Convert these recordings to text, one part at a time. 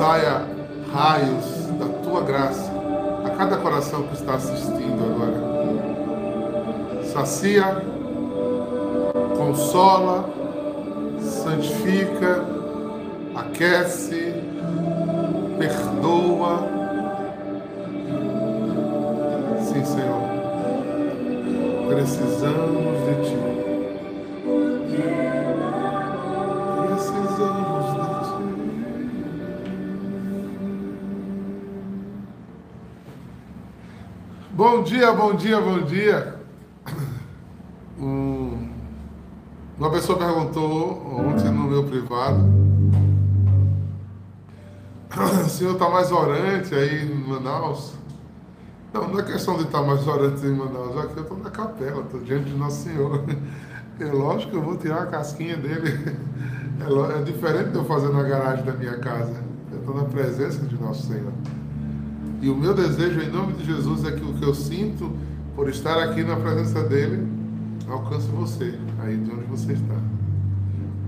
saia raios da tua graça a cada coração que está assistindo agora. Sacia consola, santifica, aquece, perdoa. Sim, Senhor. Precisamos de Ti. Bom dia, bom dia, bom dia. Um- Uma pessoa perguntou ontem no meu privado. O senhor está mais orante aí em Manaus? Não, não é questão de estar mais orante em Manaus. Aqui eu estou na capela, estou diante de Nosso Senhor. É lógico que eu vou tirar a casquinha dele. É, é diferente de eu fazer na garagem da minha casa. Eu estou na presença de Nosso Senhor. E o meu desejo, em nome de Jesus, é que o que eu sinto por estar aqui na presença dele alcance você, aí de onde você está.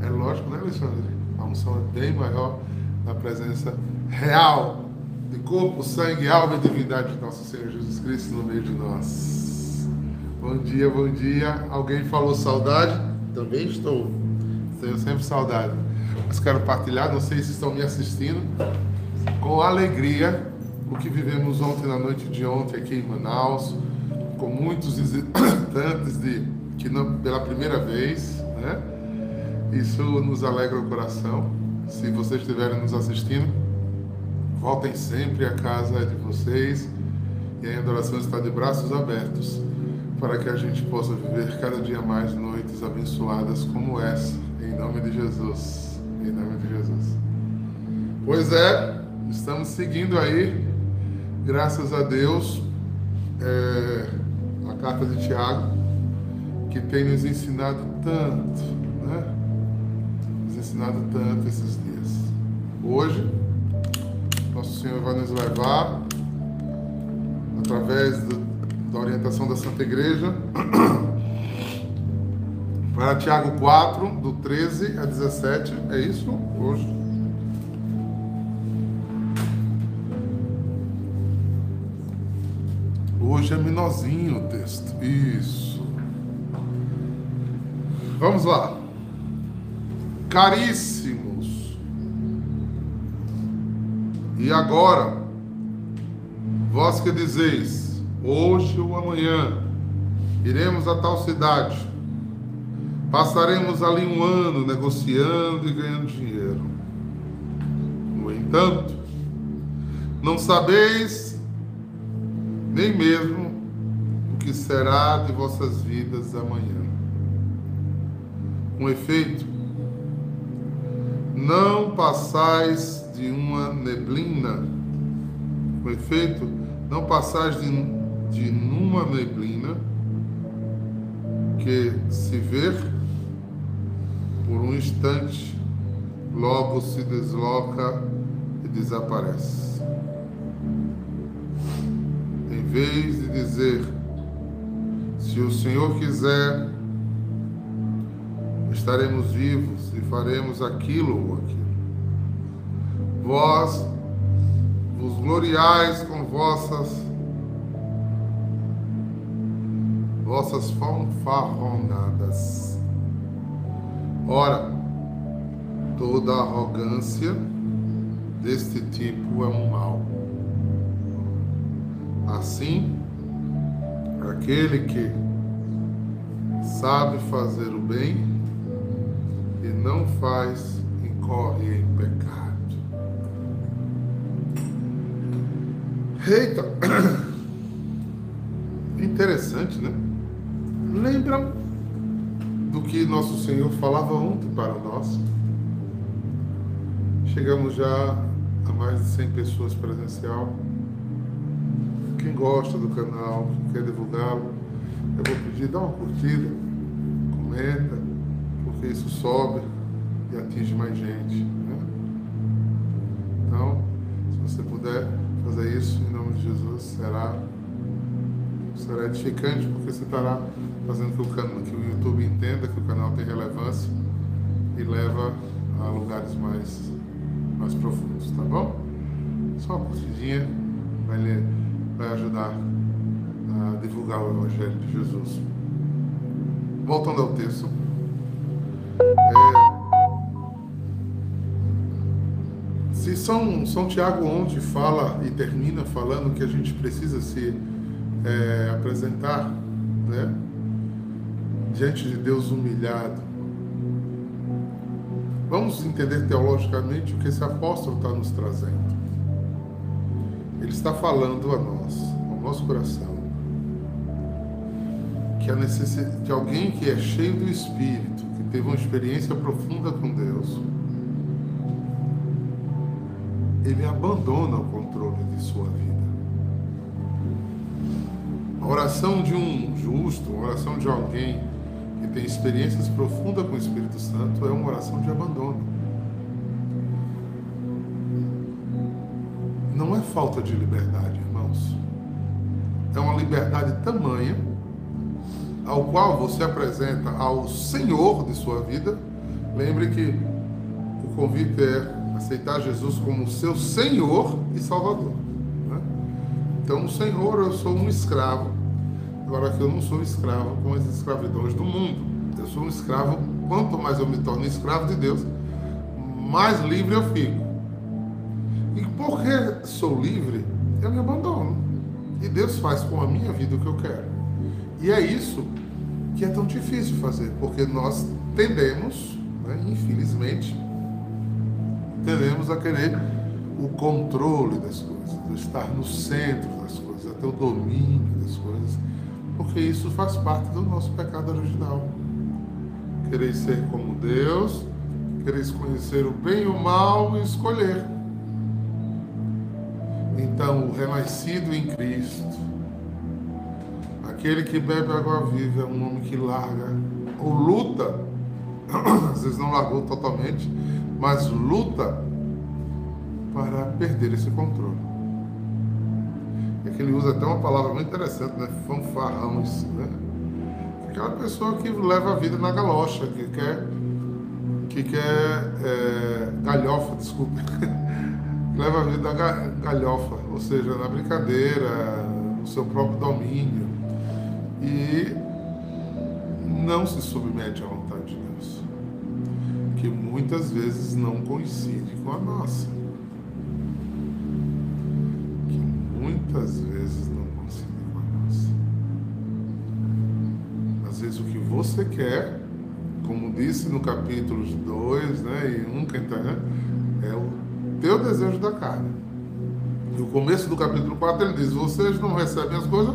É lógico, né, Alexandre? A unção é bem maior na presença real de corpo, sangue, alma e divindade de nosso Senhor Jesus Cristo no meio de nós. Bom dia, bom dia. Alguém falou saudade? Também estou. Tenho sempre saudade. Mas quero partilhar, não sei se estão me assistindo, com alegria o que vivemos ontem na noite de ontem aqui em Manaus, com muitos visitantes de que não, pela primeira vez, né? Isso nos alegra o coração. Se vocês estiverem nos assistindo, voltem sempre à casa de vocês e a adoração está de braços abertos para que a gente possa viver cada dia mais noites abençoadas como essa, em nome de Jesus. Em nome de Jesus. Pois é, estamos seguindo aí, graças a Deus, é, a carta de Tiago, que tem nos ensinado tanto, né? Nos ensinado tanto esses dias. Hoje, nosso Senhor vai nos levar, através do- da orientação da Santa Igreja, para Tiago 4, do 13 a 17. É isso? Hoje. Hoje é menorzinho o texto. Isso. Vamos lá. Caríssimos. E agora, vós que dizeis, hoje ou amanhã, iremos a tal cidade, passaremos ali um ano negociando e ganhando dinheiro. No entanto, não sabeis nem mesmo o que será de vossas vidas amanhã. Com efeito, não passais de uma neblina. Com efeito, não passais de, de numa neblina que se ver por um instante, logo se desloca e desaparece. Vez de dizer, se o Senhor quiser, estaremos vivos e faremos aquilo ou aquilo. Vós vos gloriais com vossas vossas fanfarronadas. Ora, toda arrogância deste tipo é um mal. Assim, aquele que sabe fazer o bem e não faz, incorre em pecado. Eita! Interessante, né? Lembram do que nosso Senhor falava ontem para nós? Chegamos já a mais de 100 pessoas presencial. Gosta do canal, quer divulgá-lo, eu vou pedir, dá uma curtida, comenta, porque isso sobe e atinge mais gente. Né? Então, se você puder fazer isso em nome de Jesus, será, será edificante, porque você estará fazendo que o, canal, que o YouTube entenda que o canal tem relevância e leva a lugares mais, mais profundos, tá bom? Só uma curtidinha vai, ler, vai ajudar a divulgar o Evangelho de Jesus. Voltando ao texto, Se São, São Tiago ontem fala e termina falando que a gente precisa se é, apresentar né, diante de Deus humilhado, vamos entender teologicamente o que esse apóstolo está nos trazendo. Ele está falando a nós, ao nosso coração, que a necessidade de alguém que é cheio do Espírito, que teve uma experiência profunda com Deus, ele abandona o controle de sua vida. A oração de um justo, a oração de alguém que tem experiências profundas com o Espírito Santo é uma oração de abandono. Falta de liberdade, irmãos. É uma liberdade tamanha ao qual você apresenta ao Senhor de sua vida. Lembre que o convite é aceitar Jesus como seu Senhor e Salvador. Né? Então, Senhor, eu sou um escravo. Agora que eu não sou escravo com as escravidões do mundo. Eu sou um escravo, quanto mais eu me torno escravo de Deus, mais livre eu fico. E porque sou livre, eu me abandono. E Deus faz com a minha vida o que eu quero. E é isso que é tão difícil fazer, porque nós tendemos, né, infelizmente, tendemos a querer o controle das coisas, estar no centro das coisas, a ter o domínio das coisas, porque isso faz parte do nosso pecado original. Querer ser como Deus, querer conhecer o bem e o mal e escolher. Então, o renascido em Cristo, aquele que bebe água viva, é um homem que larga ou luta, às vezes não largou totalmente, mas luta para perder esse controle. É que ele usa até uma palavra muito interessante, né? Fanfarrão, isso, né? Aquela pessoa que leva a vida na galocha, que quer, que quer é, galhofa, desculpa, leva a vida na galhofa, ou seja, na brincadeira, no seu próprio domínio e não se submete à vontade de Deus que muitas vezes não coincide com a nossa. Que muitas vezes não coincide com a nossa. Às vezes o que você quer, como disse no capítulo 2 né, e 1, quem tá, né, é o teu desejo da carne. E o começo do capítulo 4 ele diz: Vocês não recebem as coisas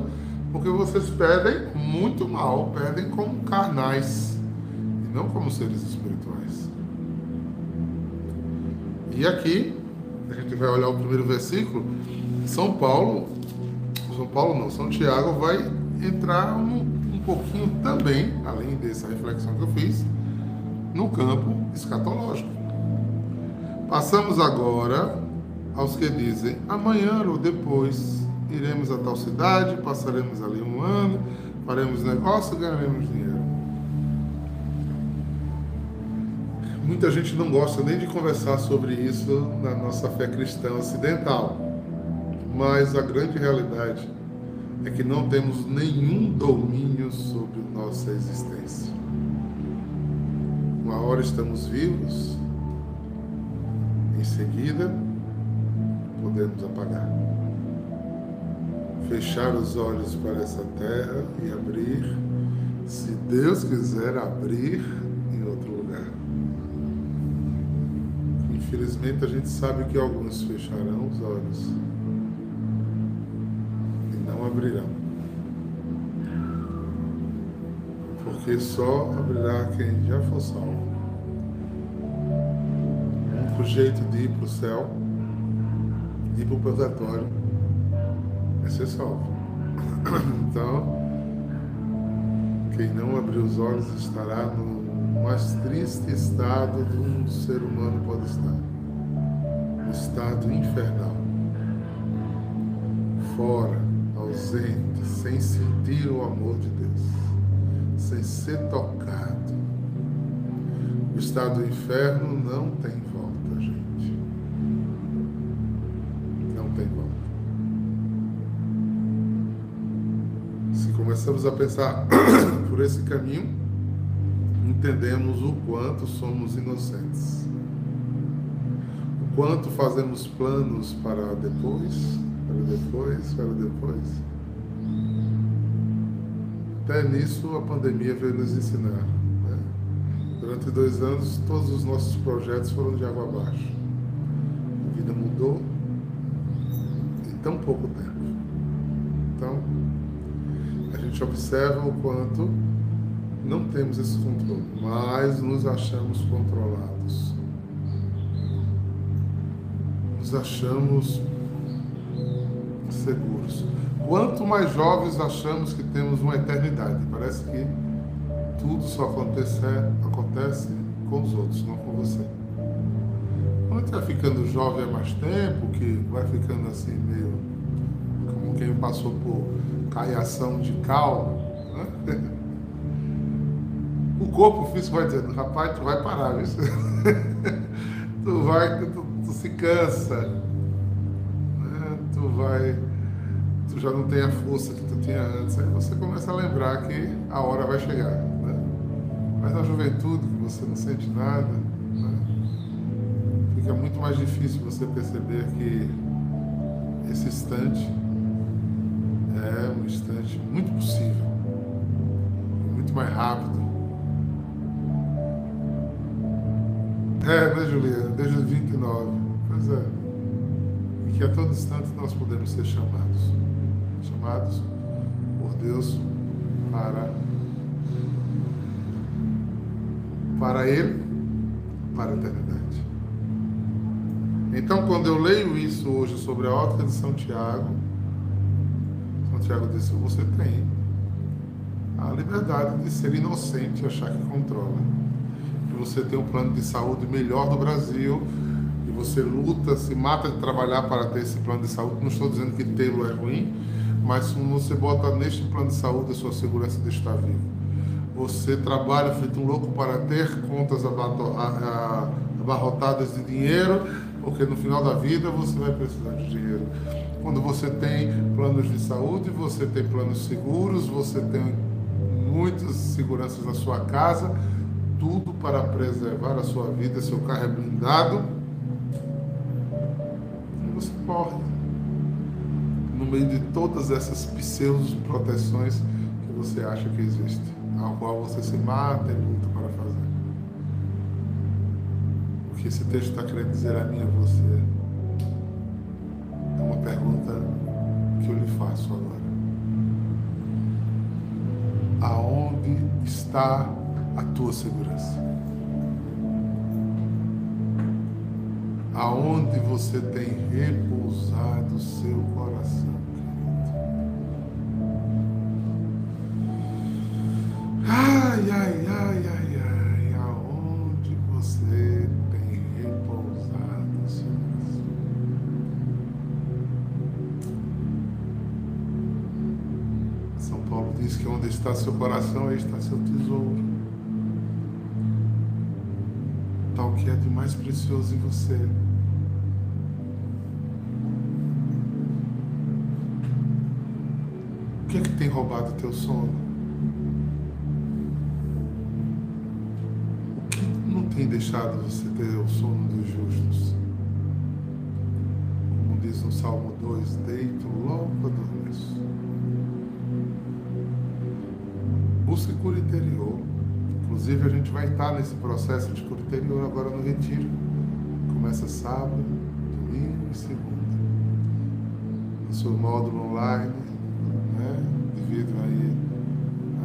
porque vocês pedem muito mal, pedem como carnais e não como seres espirituais. E aqui, a gente vai olhar o primeiro versículo, São Paulo, São Paulo não, São Tiago vai entrar um, um pouquinho também, além dessa reflexão que eu fiz, no campo escatológico. Passamos agora aos que dizem: amanhã ou depois iremos a tal cidade, passaremos ali um ano, faremos negócio ganharemos dinheiro. Muita gente não gosta nem de conversar sobre isso na nossa fé cristã ocidental. Mas a grande realidade é que não temos nenhum domínio sobre nossa existência. Uma hora estamos vivos, em seguida podemos apagar. Fechar os olhos para essa terra e abrir, se Deus quiser abrir Infelizmente, a gente sabe que alguns fecharão os olhos e não abrirão. Porque só abrirá quem já for salvo. Único jeito de ir para o céu, ir para o purgatório, é ser salvo. Então, quem não abrir os olhos estará no mais triste estado de um ser humano pode estar. O estado infernal. Fora, ausente, sem sentir o amor de Deus, sem ser tocado. O estado do inferno não tem começamos a pensar por esse caminho, entendemos o quanto somos inocentes. O quanto fazemos planos para depois, para depois, para depois. Até nisso a pandemia veio nos ensinar. Né? Durante dois anos, todos os nossos projetos foram de água abaixo. A vida mudou em tão pouco tempo. Gente observa o quanto não temos esse controle, mas nos achamos controlados. Nos achamos seguros. Quanto mais jovens achamos que temos uma eternidade, parece que tudo só acontece, acontece com os outros, não com você. Quando a gente vai ficando jovem há mais tempo, que vai ficando assim meio como quem passou por caiação de cal, né? o corpo físico vai dizendo, rapaz, tu vai parar, tu vai, tu, tu, se cansa, né? tu vai, tu já não tem a força que tu tinha antes, aí você começa a lembrar que a hora vai chegar, né? Mas na juventude, que você não sente nada, né? fica muito mais difícil você perceber que esse instante é um instante muito possível, muito mais rápido É, né, Juliana? Desde os 29. Pois é. E que a todo instante nós podemos ser chamados. Chamados por Deus para, para Ele, para a eternidade. Então, quando eu leio isso hoje sobre a ótica de São Tiago, São Tiago disse: você tem a liberdade de ser inocente e achar que controla você tem um plano de saúde melhor do Brasil e você luta, se mata de trabalhar para ter esse plano de saúde. Não estou dizendo que tê-lo é ruim, mas você bota neste plano de saúde a sua segurança de estar vivo. Você trabalha feito um louco para ter contas abarrotadas de dinheiro, porque no final da vida você vai precisar de dinheiro. Quando você tem planos de saúde, você tem planos seguros, você tem muitas seguranças na sua casa, tudo para preservar a sua vida, seu carro é blindado, e você morre. No meio de todas essas pseudos proteções que você acha que existe, ao qual você se mata e luta para fazer. O que esse texto está querendo dizer a mim e a você é uma pergunta que eu lhe faço agora. Aonde está a tua segurança. Aonde você tem repousado o seu coração, Ai, ai, ai, ai, ai, está seu coração, aí está seu tesouro. tal que é de mais precioso em você. O que é que tem roubado o teu sono? O que não tem deixado você ter o sono dos justos? Como diz no Salmo 2, deito logo adormeço. Busque cura interior. Inclusive, a gente vai estar nesse processo de cura interior agora no Retiro. Começa sábado, domingo e segunda. No seu módulo online, né, devido aí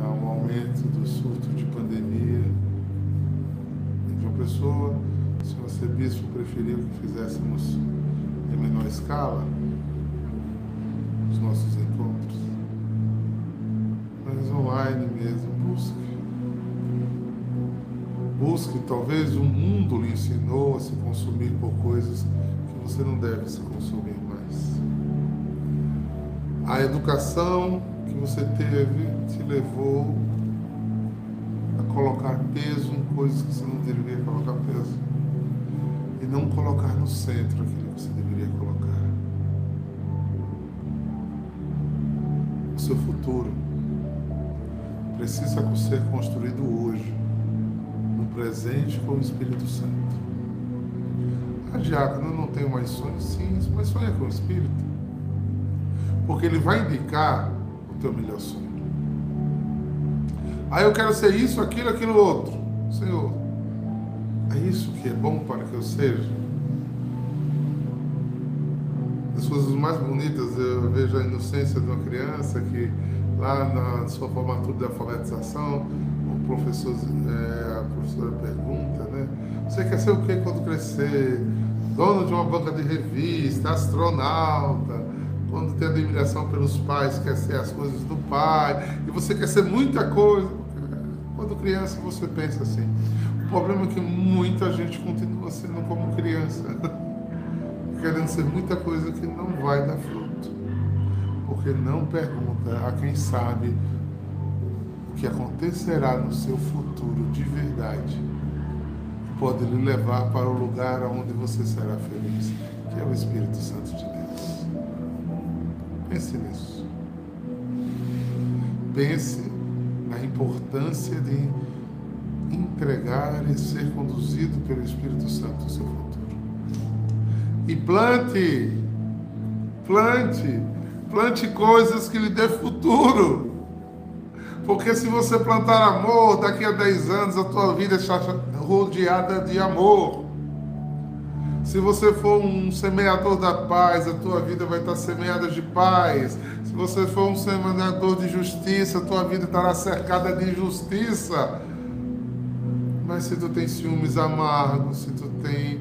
a um aumento do surto de pandemia de uma pessoa, o senhor arcebispo preferiu que fizéssemos em menor escala os nossos encontros. Online mesmo, busque Busque, talvez o mundo lhe ensinou a se consumir por coisas que você não deve se consumir mais. A educação que você teve te levou a colocar peso em coisas que você não deveria colocar peso. E não colocar no centro aquilo que você deveria colocar. O seu futuro precisa ser construído hoje presente com o Espírito Santo. A diácono não tem mais sonhos, sim, mas sonha com o Espírito. Porque ele vai indicar o teu melhor sonho. Aí eu quero ser isso, aquilo, aquilo outro. Senhor, é isso que é bom para que eu seja? As coisas mais bonitas, eu vejo a inocência de uma criança que lá na sua formatura de alfabetização, o professor, é, a professora pergunta, né? Você quer ser o que quando crescer? Dono de uma banca de revista, astronauta, quando tem admiração pelos pais, quer ser as coisas do pai, e você quer ser muita coisa. Quando criança você pensa assim. O problema é que muita gente continua sendo como criança, querendo ser muita coisa que não vai dar fruto, porque não pergunta a quem sabe o que acontecerá no seu futuro de verdade pode lhe levar para o lugar onde você será feliz, que é o Espírito Santo de Deus. Pense nisso. Pense na importância de entregar e ser conduzido pelo Espírito Santo no seu futuro. E plante, plante, plante coisas que lhe dê futuro. Porque se você plantar amor, daqui a 10 anos a tua vida está rodeada de amor. Se você for um semeador da paz, a tua vida vai estar semeada de paz. Se você for um semeador de justiça, a tua vida estará cercada de justiça. Mas se tu tem ciúmes amargos, se tu tem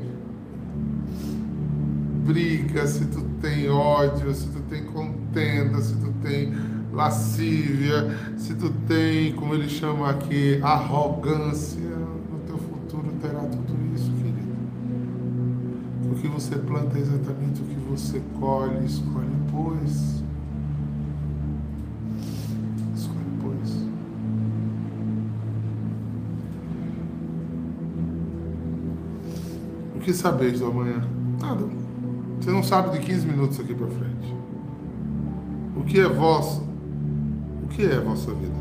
briga, se tu tem ódio, se tu tem contenda, se tu tem lascívia, se tu tem, como ele chama aqui, arrogância, no teu futuro terá tudo isso, querido. O que você planta é exatamente o que você colhe, escolhe, pois. Escolhe, pois. O que sabeis do amanhã? Nada. Você não sabe de 15 minutos aqui para frente. O que é vosso que é a vossa vida?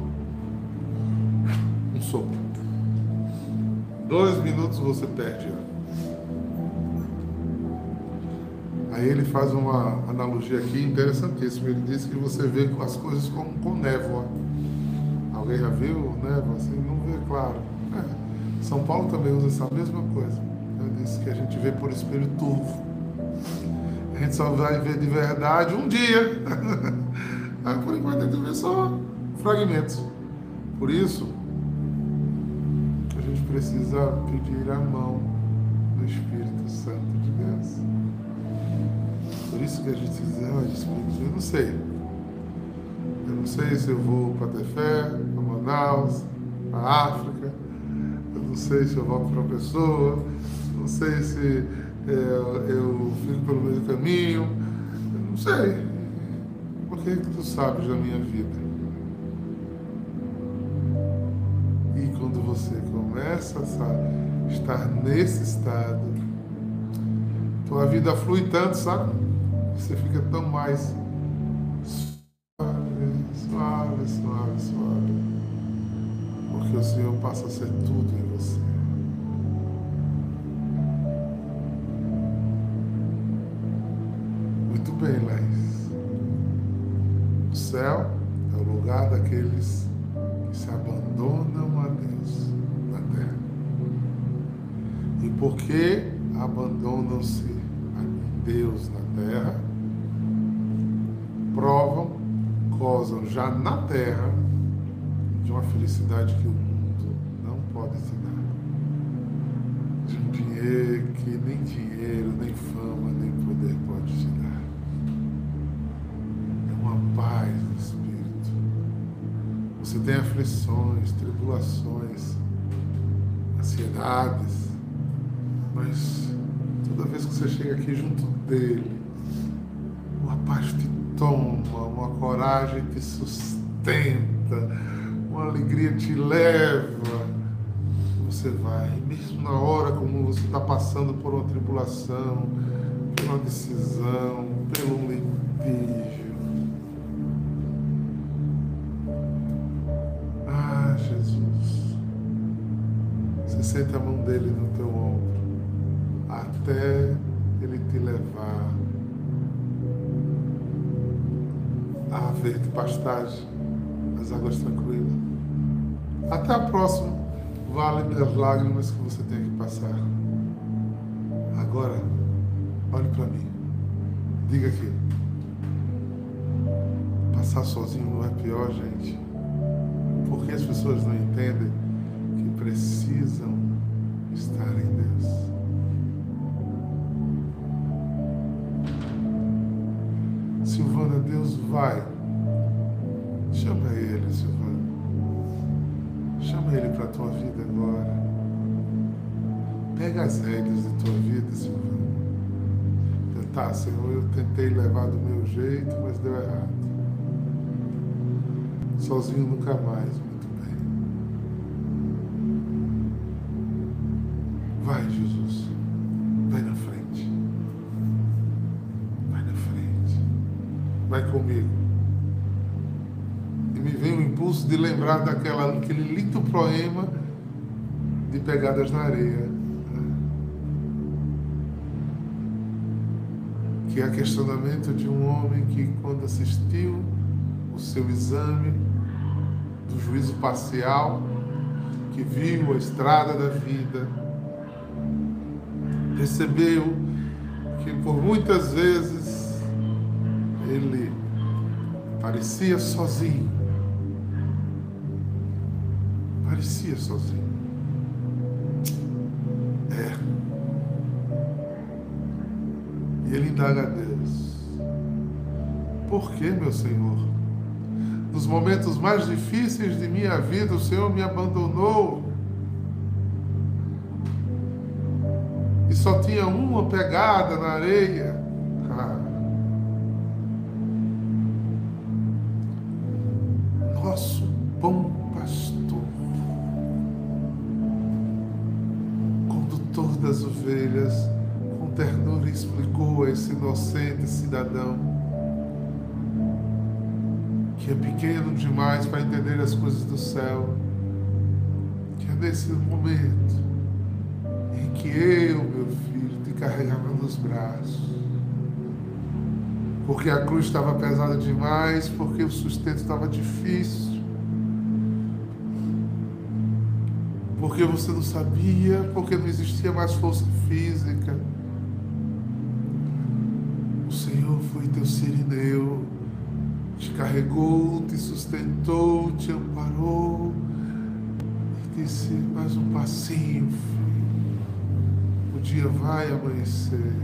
Um sopro. Dois minutos você perde. Aí ele faz uma analogia aqui interessantíssima. Ele diz que você vê as coisas com névoa. Alguém já viu névoa? Assim, não vê claro. É. São Paulo também usa essa mesma coisa. Ele diz que a gente vê por espelho turvo. A gente só vai ver de verdade um dia. Por enquanto gente vê só fragmentos. Por isso, a gente precisa pedir a mão do Espírito Santo de Deus. Por isso que a gente diz, ah, Espírito, eu não sei. Eu não sei se eu vou para Tefé, para Manaus, para África. Eu não sei se eu volto para uma pessoa. Não sei se é, eu fico pelo meio do caminho. Eu não sei. Porque tu sabes da minha vida. quando você começa a estar nesse estado, tua vida flui tanto, sabe? Você fica tão mais suave, suave, suave, suave. Porque o Senhor passa a ser tudo em céu é o lugar daqueles que se abandonam a Deus na terra. E porque abandonam-se a Deus na terra, provam, gozam já na terra de uma felicidade que o mundo não pode te dar. De um dinheiro que nem dinheiro, nem fama, nem poder pode te dar. Uma paz no Espírito você tem aflições, tribulações, ansiedades, mas toda vez que você chega aqui junto dele, uma paz te toma, uma coragem te sustenta, uma alegria te leva. Você vai, mesmo na hora como você está passando por uma tribulação, por uma decisão, pelo um litígio sente a mão dele no teu ombro até ele te levar à verde pastagem, às águas tranquilas. Até a próxima vale das lágrimas que você tem que passar. Agora, olhe para mim. Diga aqui. Passar sozinho não é pior, gente. Porque as pessoas não entendem precisam estar em Deus. Silvana, Deus vai. Chama ele, Silvana. Chama ele para a tua vida agora. Pega as rédeas de tua vida, Silvana. Tá, Senhor, eu tentei levar do meu jeito, mas deu errado. Sozinho nunca mais, Jesus. Vai na frente. Vai na frente. Vai comigo. E me veio o impulso de lembrar daquela, daquele lindo poema de Pegadas na Areia. né? Que é questionamento de um homem que, quando assistiu o seu exame do juízo parcial, que viu a estrada da vida, percebeu que por muitas vezes ele parecia sozinho. Parecia sozinho. É. E ele indaga a Deus: Por que, meu Senhor? Nos momentos mais difíceis de minha vida, o Senhor me abandonou. Só tinha uma pegada na areia. Nosso bom pastor, condutor das ovelhas, com ternura explicou a esse inocente cidadão que é pequeno demais para entender as coisas do céu, que é nesse momento em que eu, filho, te carregava nos braços, porque a cruz estava pesada demais, porque o sustento estava difícil, porque você não sabia, porque não existia mais força física. O Senhor foi teu sirineu, te carregou, te sustentou, te amparou e disse: mais um passinho, filho. O dia vai amanhecer,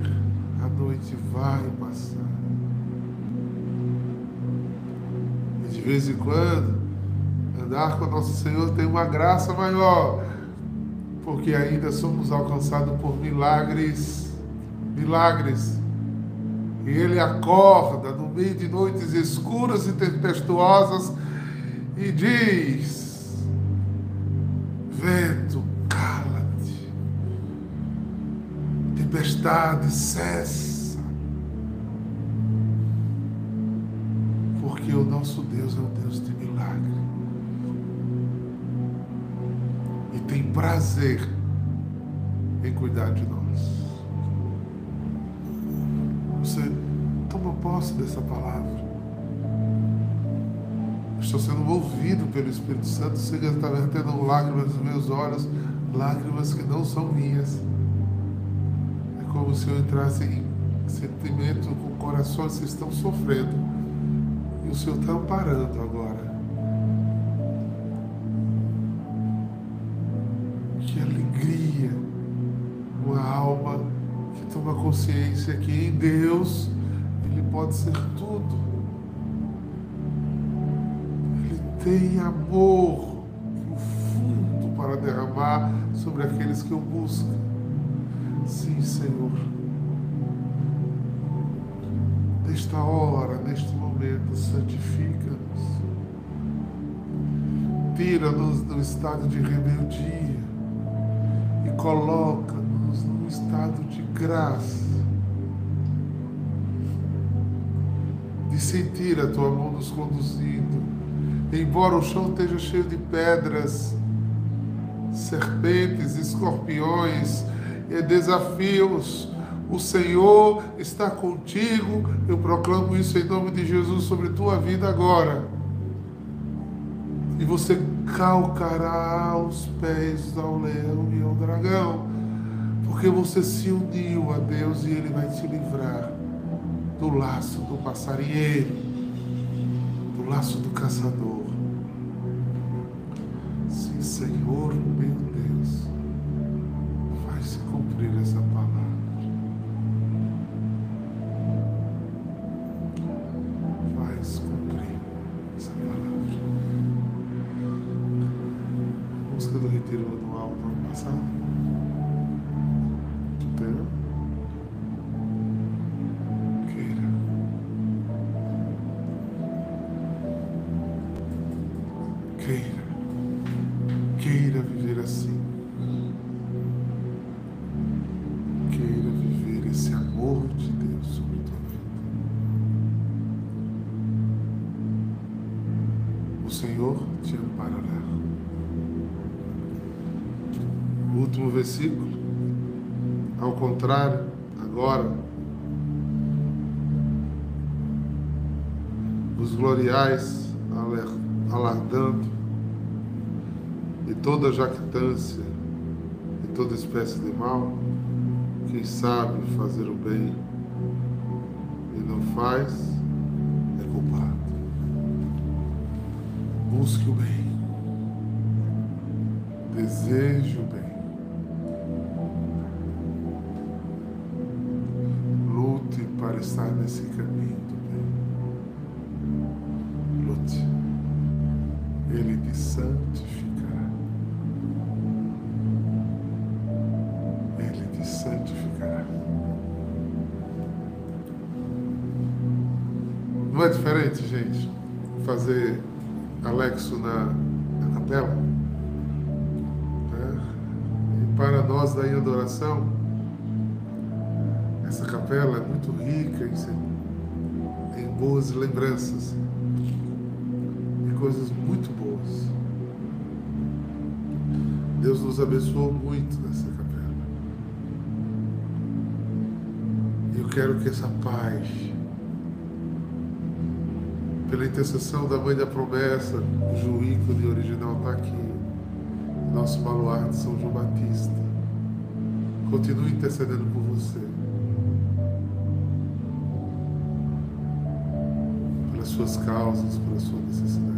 a noite vai passar. E de vez em quando, andar com nosso Senhor tem uma graça maior, porque ainda somos alcançados por milagres, milagres. E Ele acorda no meio de noites escuras e tempestuosas e diz: cessa. Porque o nosso Deus é um Deus de milagre. E tem prazer em cuidar de nós. Você toma posse dessa palavra. Estou sendo movido pelo Espírito Santo, chega está vertendo lágrimas nos meus olhos, lágrimas que não são minhas. Como se eu entrasse em sentimento com corações que estão sofrendo. E o Senhor está amparando agora. Que alegria, uma alma que toma consciência que em Deus Ele pode ser tudo. Ele tem amor profundo para derramar sobre aqueles que o buscam. Sim, Senhor. Nesta hora, neste momento, santifica-nos. Tira-nos do estado de rebeldia e coloca-nos num estado de graça. De sentir a tua mão nos conduzindo. Embora o chão esteja cheio de pedras, serpentes, escorpiões desafios. O Senhor está contigo. Eu proclamo isso em nome de Jesus sobre tua vida agora. E você calcará os pés ao leão e ao dragão, porque você se uniu a Deus e Ele vai te livrar do laço do passarinheiro, do laço do caçador. Sim, Senhor meu alardando e toda jactância e toda espécie de mal, quem sabe fazer o bem e não faz, é culpado. Busque o bem. Deseje o bem. Lute para estar nesse caminho Santificará. Ele te santificará. Não é diferente, gente, fazer Alexo na, na capela? né? E para nós da adoração, essa capela é muito rica em, em boas lembranças e coisas muito abençoou muito nessa capela. Eu quero que essa paz, pela intercessão da Mãe da Promessa, cujo ícone original está aqui, nosso baluarte São João Batista, continue intercedendo por você. Pelas suas causas, pela sua necessidade.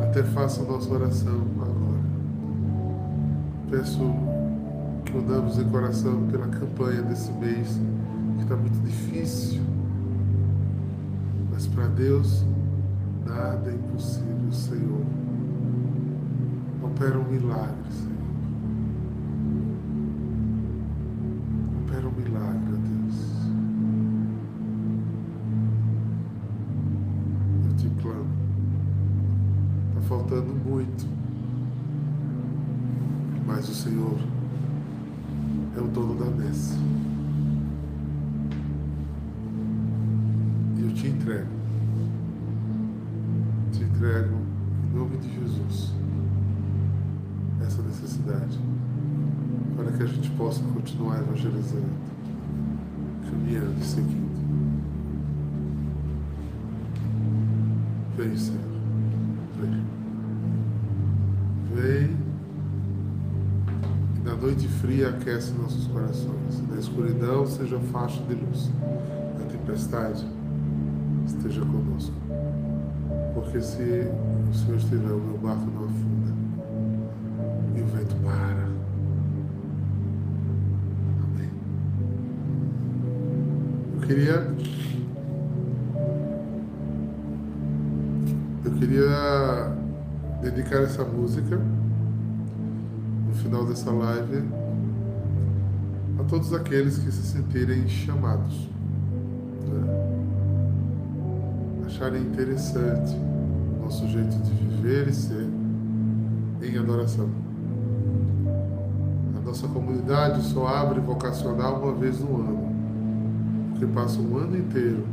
Até faça a nossa oração agora. Peço que unamos em coração pela campanha desse mês, que está muito difícil. Mas para Deus, nada é impossível, Senhor. Opera um milagre, Senhor. Continuar evangelizando, caminhando e seguindo. Vem, Senhor. Vem. Vem. E na noite fria aquece nossos corações. Na escuridão seja faixa de luz. Na tempestade esteja conosco. Porque se o Senhor estiver, o meu barco não afunda. Queria. Eu queria dedicar essa música no final dessa live a todos aqueles que se sentirem chamados, né? acharem interessante o nosso jeito de viver e ser em adoração. A nossa comunidade só abre vocacional uma vez no ano, porque passa um ano inteiro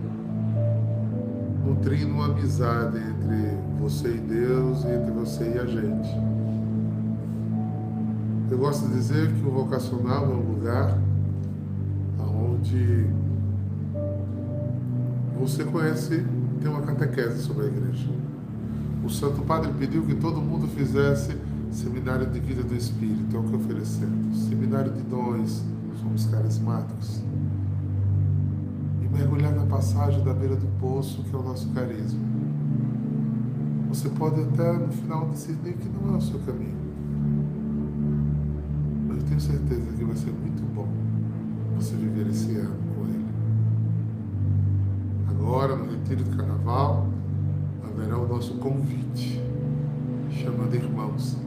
nutrindo uma amizade entre você e Deus e entre você e a gente. Eu gosto de dizer que o vocacional é um lugar onde você conhece, tem uma catequese sobre a igreja. O Santo Padre pediu que todo mundo fizesse seminário de vida do Espírito, é o que oferecemos. Seminário de dons, somos carismáticos. Mergulhar na passagem da beira do poço, que é o nosso carisma. Você pode até no final decidir que não é o seu caminho. Mas eu tenho certeza que vai ser muito bom você viver esse ano com Ele. Agora, no retiro de carnaval, haverá o nosso convite, chamando irmãos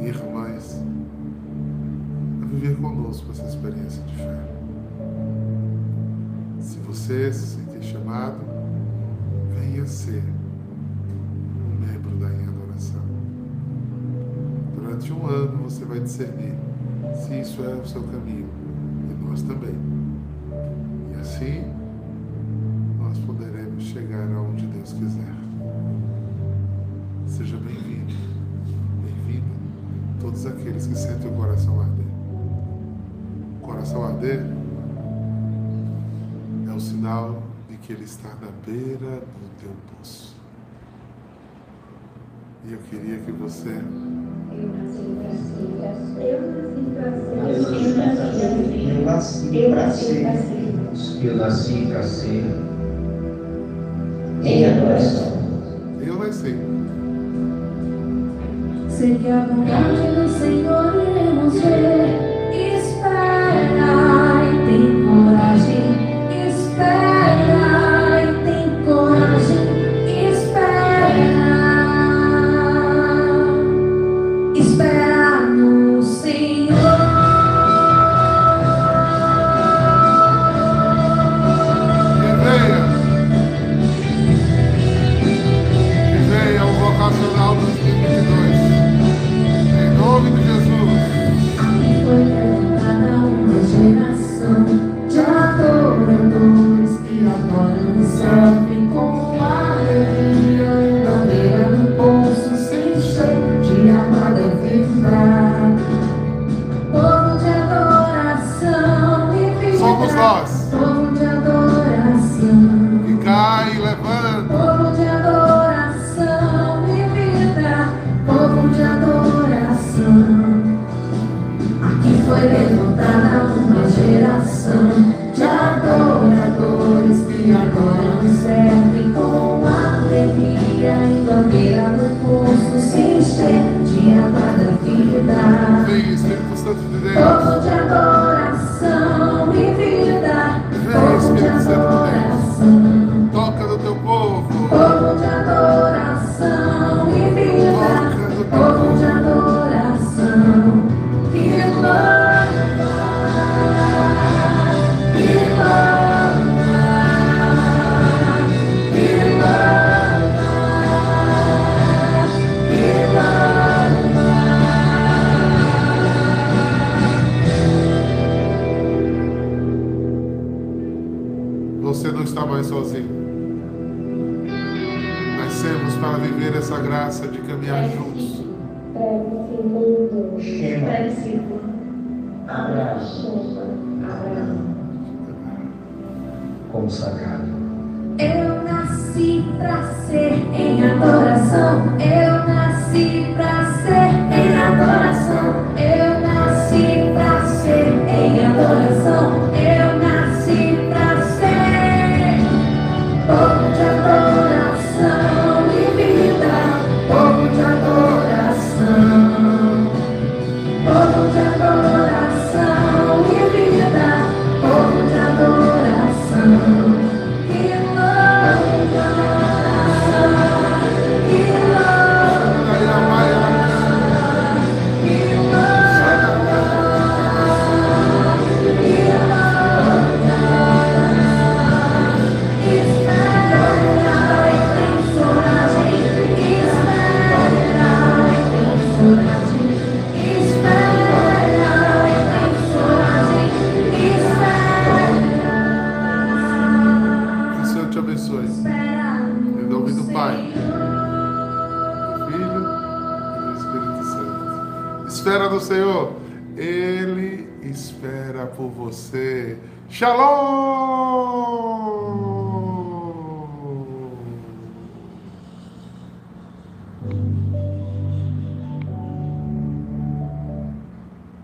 e irmãs a viver conosco essa experiência de fé. Você se sentir chamado, venha ser um membro da Em Adoração. Durante um ano você vai discernir se isso é o seu caminho e nós também. E assim que ele está na beira do teu poço. E eu queria que você Eu nasci para ser. Eu nasci Eu para nasci ser. para ser. Eu nasci para ser. Em adoração. eu nasci. Sei que a bondade do Senhor